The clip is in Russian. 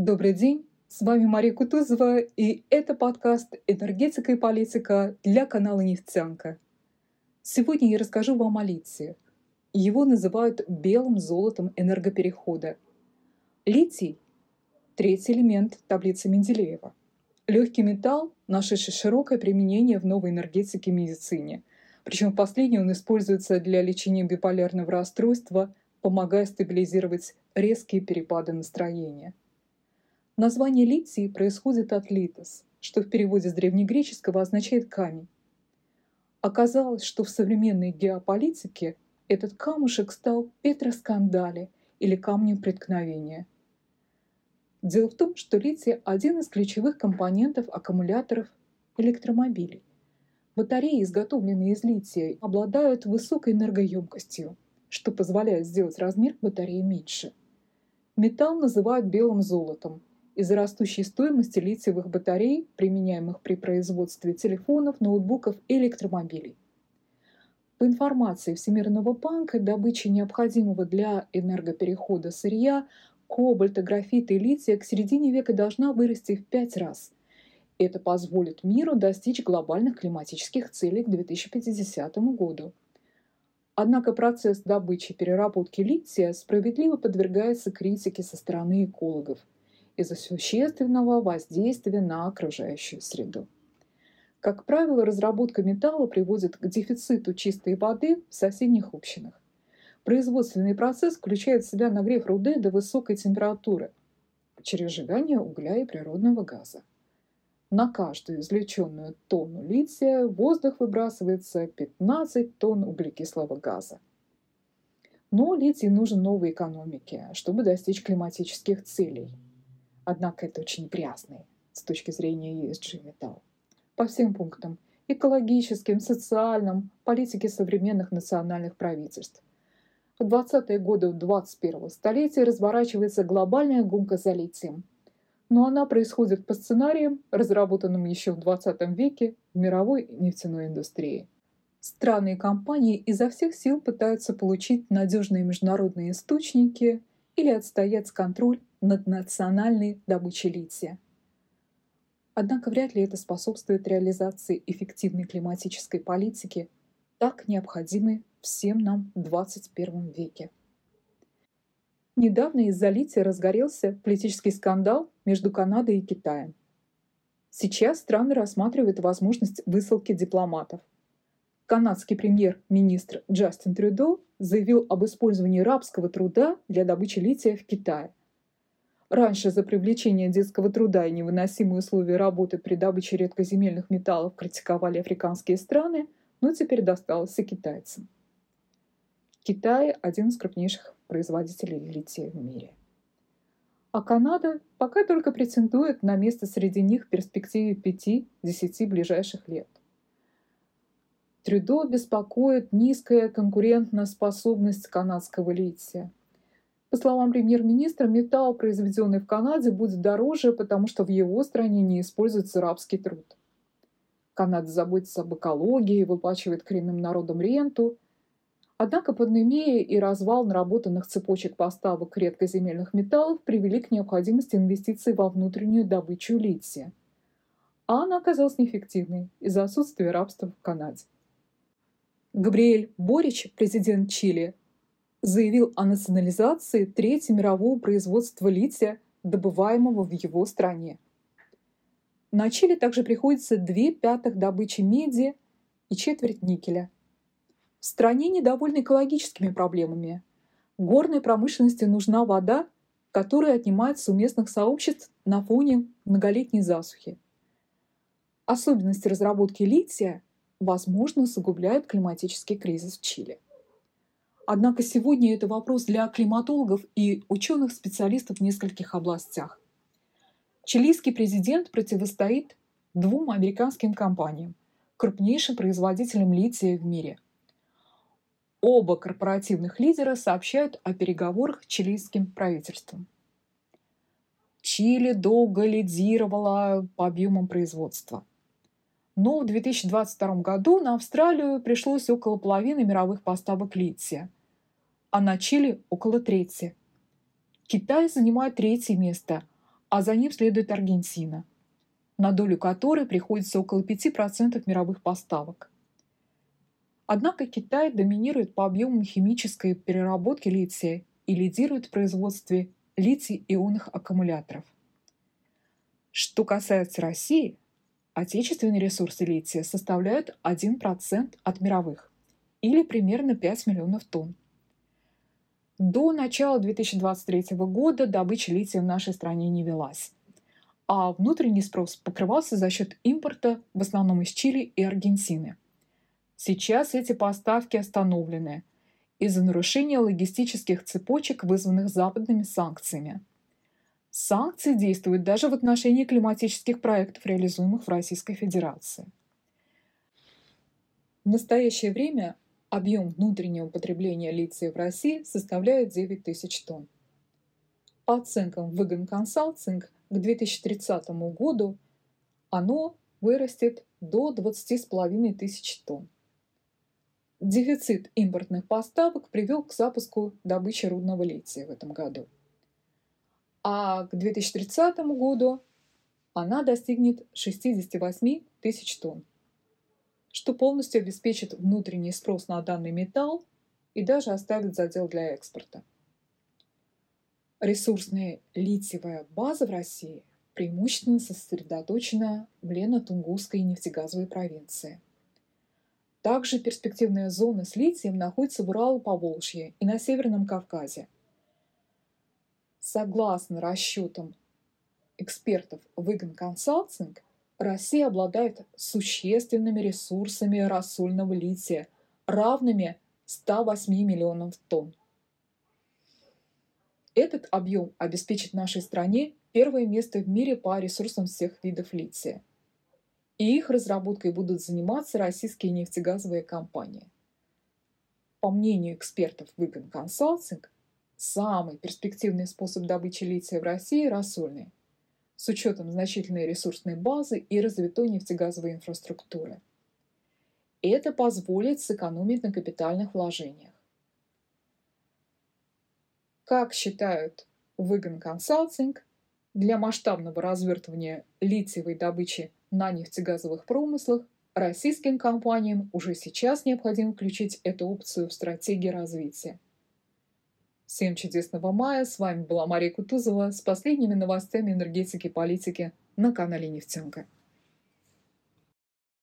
Добрый день, с вами Мария Кутузова, и это подкаст «Энергетика и политика» для канала «Нефтянка». Сегодня я расскажу вам о литии. Его называют белым золотом энергоперехода. Литий – третий элемент таблицы Менделеева. Легкий металл, нашедший широкое применение в новой энергетике и медицине. Причем в последнем он используется для лечения биполярного расстройства, помогая стабилизировать резкие перепады настроения. Название литий происходит от литос, что в переводе с древнегреческого означает камень. Оказалось, что в современной геополитике этот камушек стал петроскандали или камнем преткновения. Дело в том, что литий – один из ключевых компонентов аккумуляторов электромобилей. Батареи, изготовленные из лития, обладают высокой энергоемкостью, что позволяет сделать размер батареи меньше. Металл называют белым золотом из-за растущей стоимости литиевых батарей, применяемых при производстве телефонов, ноутбуков и электромобилей. По информации Всемирного банка, добыча необходимого для энергоперехода сырья, кобальта, графита и лития к середине века должна вырасти в пять раз. Это позволит миру достичь глобальных климатических целей к 2050 году. Однако процесс добычи и переработки лития справедливо подвергается критике со стороны экологов – из-за существенного воздействия на окружающую среду. Как правило, разработка металла приводит к дефициту чистой воды в соседних общинах. Производственный процесс включает в себя нагрев руды до высокой температуры через сжигание угля и природного газа. На каждую извлеченную тонну лития в воздух выбрасывается 15 тонн углекислого газа. Но литий нужен новой экономике, чтобы достичь климатических целей – Однако это очень грязный с точки зрения ESG металл. По всем пунктам – экологическим, социальным, политике современных национальных правительств. В 20-е годы 21-го столетия разворачивается глобальная гонка за литием. Но она происходит по сценариям, разработанным еще в 20 веке в мировой нефтяной индустрии. Страны и компании изо всех сил пытаются получить надежные международные источники или отстоять контроль над национальной добычей лития. Однако вряд ли это способствует реализации эффективной климатической политики, так необходимой всем нам в 21 веке. Недавно из-за лития разгорелся политический скандал между Канадой и Китаем. Сейчас страны рассматривают возможность высылки дипломатов. Канадский премьер-министр Джастин Трюдо заявил об использовании рабского труда для добычи лития в Китае. Раньше за привлечение детского труда и невыносимые условия работы при добыче редкоземельных металлов критиковали африканские страны, но теперь досталось и китайцам. Китай – один из крупнейших производителей лития в мире. А Канада пока только претендует на место среди них в перспективе 5-10 ближайших лет. Трюдо беспокоит низкая конкурентоспособность канадского лития – по словам премьер-министра, металл, произведенный в Канаде, будет дороже, потому что в его стране не используется рабский труд. Канада заботится об экологии, выплачивает коренным народам ренту. Однако пандемия и развал наработанных цепочек поставок редкоземельных металлов привели к необходимости инвестиций во внутреннюю добычу лития. А она оказалась неэффективной из-за отсутствия рабства в Канаде. Габриэль Борич, президент Чили, заявил о национализации Третьего мирового производства лития, добываемого в его стране. На Чили также приходится две пятых добычи меди и четверть никеля. В стране недовольны экологическими проблемами. Горной промышленности нужна вода, которая отнимается у местных сообществ на фоне многолетней засухи. Особенности разработки лития, возможно, усугубляют климатический кризис в Чили. Однако сегодня это вопрос для климатологов и ученых-специалистов в нескольких областях. Чилийский президент противостоит двум американским компаниям, крупнейшим производителям лития в мире. Оба корпоративных лидера сообщают о переговорах с чилийским правительством. Чили долго лидировала по объемам производства. Но в 2022 году на Австралию пришлось около половины мировых поставок лития – а на Чили около трети. Китай занимает третье место, а за ним следует Аргентина, на долю которой приходится около 5% мировых поставок. Однако Китай доминирует по объемам химической переработки лития и лидирует в производстве литий-ионных аккумуляторов. Что касается России, отечественные ресурсы лития составляют 1% от мировых, или примерно 5 миллионов тонн. До начала 2023 года добыча лития в нашей стране не велась, а внутренний спрос покрывался за счет импорта в основном из Чили и Аргентины. Сейчас эти поставки остановлены из-за нарушения логистических цепочек, вызванных западными санкциями. Санкции действуют даже в отношении климатических проектов, реализуемых в Российской Федерации. В настоящее время Объем внутреннего потребления лития в России составляет 9 тысяч тонн. По оценкам Выгон Консалтинг к 2030 году оно вырастет до 20,5 тысяч тонн. Дефицит импортных поставок привел к запуску добычи рудного лития в этом году. А к 2030 году она достигнет 68 тысяч тонн что полностью обеспечит внутренний спрос на данный металл и даже оставит задел для экспорта. Ресурсная литиевая база в России преимущественно сосредоточена в Лено-Тунгусской нефтегазовой провинции. Также перспективная зона с литием находится в Урало-Поволжье и на Северном Кавказе. Согласно расчетам экспертов Выгон Консалтинг, Россия обладает существенными ресурсами рассольного лития, равными 108 миллионам тонн. Этот объем обеспечит нашей стране первое место в мире по ресурсам всех видов лития. И их разработкой будут заниматься российские нефтегазовые компании. По мнению экспертов Выгон Консалтинг, самый перспективный способ добычи лития в России – рассольный с учетом значительной ресурсной базы и развитой нефтегазовой инфраструктуры. Это позволит сэкономить на капитальных вложениях. Как считают Выгон Консалтинг, для масштабного развертывания литиевой добычи на нефтегазовых промыслах российским компаниям уже сейчас необходимо включить эту опцию в стратегии развития. Всем чудесного мая. С вами была Мария Кутузова с последними новостями энергетики и политики на канале Нефтянка.